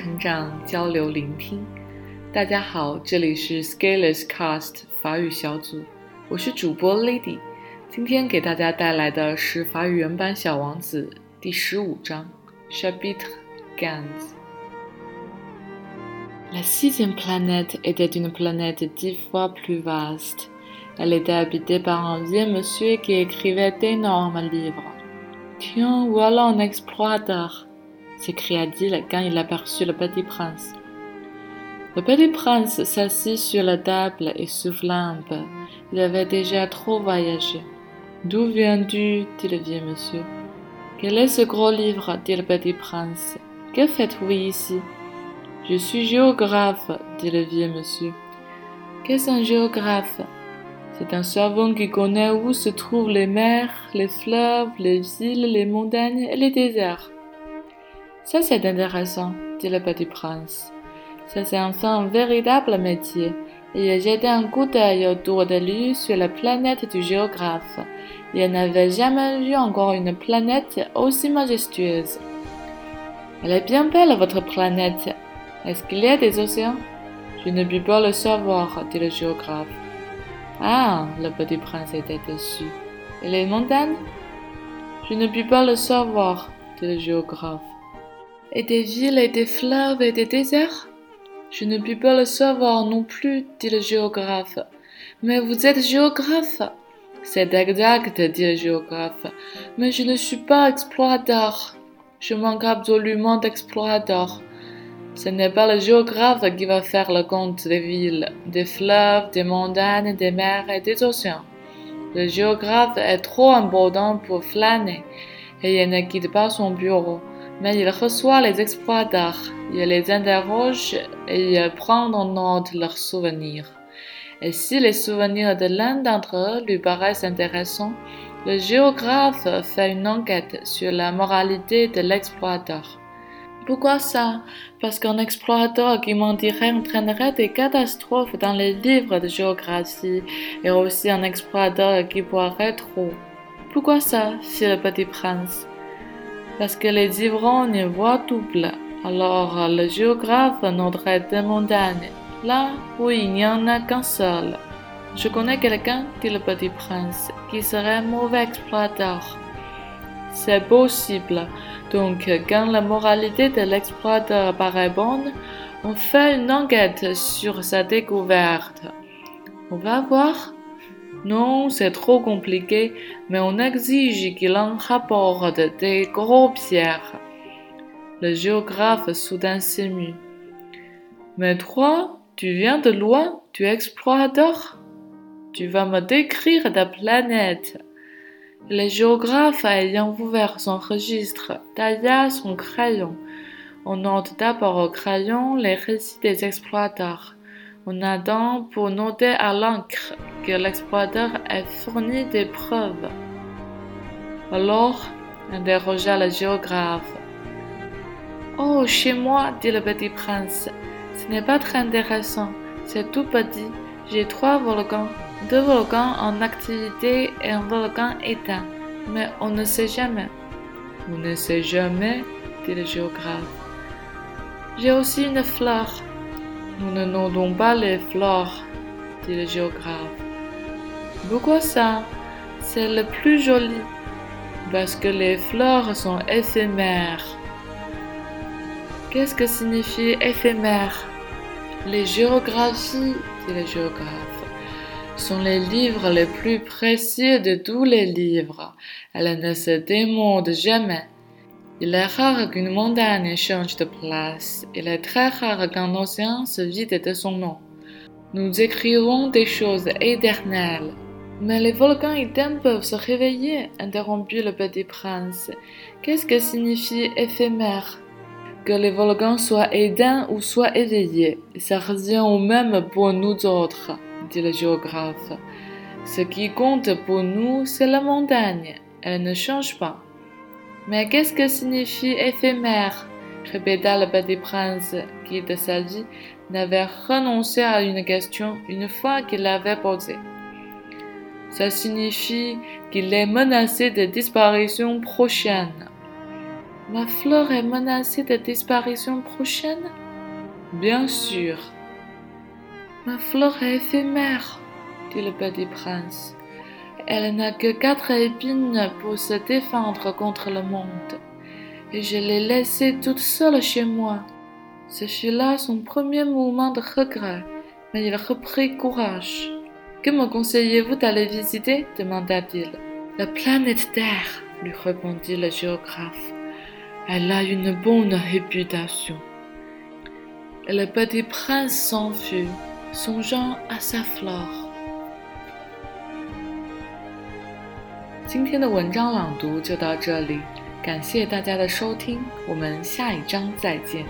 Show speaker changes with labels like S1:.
S1: 成长，交流聆听。大家好，这里是 Scalers Cast 法语小组，我是主播 Lady。今天给大家带来的是法语原版《小王子》第十五章 Chapitre quinze。La sixième planète était une planète dix fois plus vaste. Elle était habitée par un vieux monsieur qui écrivait d'énormes livres. Tiens, voilà un explorateur, s'écria-t-il quand il aperçut le petit prince. Le petit prince s'assit sur la table et souffla un peu. Il avait déjà trop voyagé. D'où viens-tu? dit le vieux monsieur. Quel est ce gros livre? dit le petit prince. Que faites-vous ici? Je suis géographe, dit le vieux monsieur. Qu'est-ce un géographe? C'est un savant qui connaît où se trouvent les mers, les fleuves, les villes, les montagnes et les déserts. Ça c'est intéressant, dit le petit prince. Ça c'est enfin un véritable métier. Il a jeté un coup d'œil autour de lui sur la planète du géographe. Il n'avait jamais vu encore une planète aussi majestueuse. Elle est bien belle, votre planète, est-ce qu'il y a des océans? Je ne puis pas le savoir, dit le géographe. Ah, le petit prince était déçu. Et les montagnes? Je ne puis pas le savoir, dit le géographe. Et des villes et des fleuves et des déserts? Je ne puis pas le savoir non plus, dit le géographe. Mais vous êtes géographe? C'est exact, dit le géographe. Mais je ne suis pas explorateur. Je manque absolument d'explorateur. Ce n'est pas le géographe qui va faire le compte des villes, des fleuves, des montagnes, des mers et des océans. Le géographe est trop important pour flâner et il ne quitte pas son bureau, mais il reçoit les exploiteurs, il les interroge et il prend en note leurs souvenirs. Et si les souvenirs de l'un d'entre eux lui paraissent intéressants, le géographe fait une enquête sur la moralité de l'exploiteur. Pourquoi ça? Parce qu'un explorateur qui mentirait entraînerait des catastrophes dans les livres de géographie et aussi un explorateur qui boirait trop. Pourquoi ça? fit le petit prince. Parce que les ivrognes voient double. Alors le géographe noterait des montagnes, là où il n'y en a qu'un seul. Je connais quelqu'un, dit le petit prince, qui serait mauvais explorateur. C'est possible. Donc, quand la moralité de l'exploiteur paraît bonne, on fait une enquête sur sa découverte. On va voir Non, c'est trop compliqué, mais on exige qu'il en rapporte des gros pierres. Le géographe soudain s'émut. Mais toi, tu viens de loin, tu es explorateur Tu vas me décrire ta planète. Le géographe ayant ouvert son registre tailla son crayon. On note d'abord au crayon les récits des exploiteurs. On attend pour noter à l'encre que l'exploiteur ait fourni des preuves. Alors, interrogea le géographe. Oh, chez moi, dit le petit prince, ce n'est pas très intéressant, c'est tout petit. J'ai trois volcans deux volcans en activité et un volcan éteint, mais on ne sait jamais. On ne sait jamais, dit le géographe. J'ai aussi une fleur. Nous ne notons pas les fleurs, dit le géographe. Pourquoi ça? C'est le plus joli, parce que les fleurs sont éphémères. Qu'est-ce que signifie éphémère? Les géographies, dit le géographe sont les livres les plus précieux de tous les livres. Elles ne se démodent jamais. Il est rare qu'une montagne change de place. Il est très rare qu'un océan se vide de son nom. Nous écrirons des choses éternelles. Mais les volcans éteints peuvent se réveiller, interrompit le petit prince. Qu'est-ce que signifie éphémère? Que les volcans soient éteints ou soient éveillés, ça revient au même pour nous autres dit le géographe. Ce qui compte pour nous, c'est la montagne. Elle ne change pas. Mais qu'est-ce que signifie éphémère? Répéta le petit prince, qui de sa vie n'avait renoncé à une question une fois qu'il l'avait posée. Ça signifie qu'il est menacé de disparition prochaine. Ma fleur est menacée de disparition prochaine?
S2: Bien sûr.
S1: Ma fleur est éphémère, dit le petit prince. Elle n'a que quatre épines pour se défendre contre le monde, et je l'ai laissée toute seule chez moi. Ce fut là son premier mouvement de regret, mais il reprit courage. Que me conseillez-vous d'aller visiter? demanda-t-il. La planète Terre, lui répondit le géographe. Elle a une bonne réputation. Et le petit prince s'enfuit, songeant à sa flore.
S2: 今天的文章朗读就到这里，感谢大家的收听，我们下一章再见。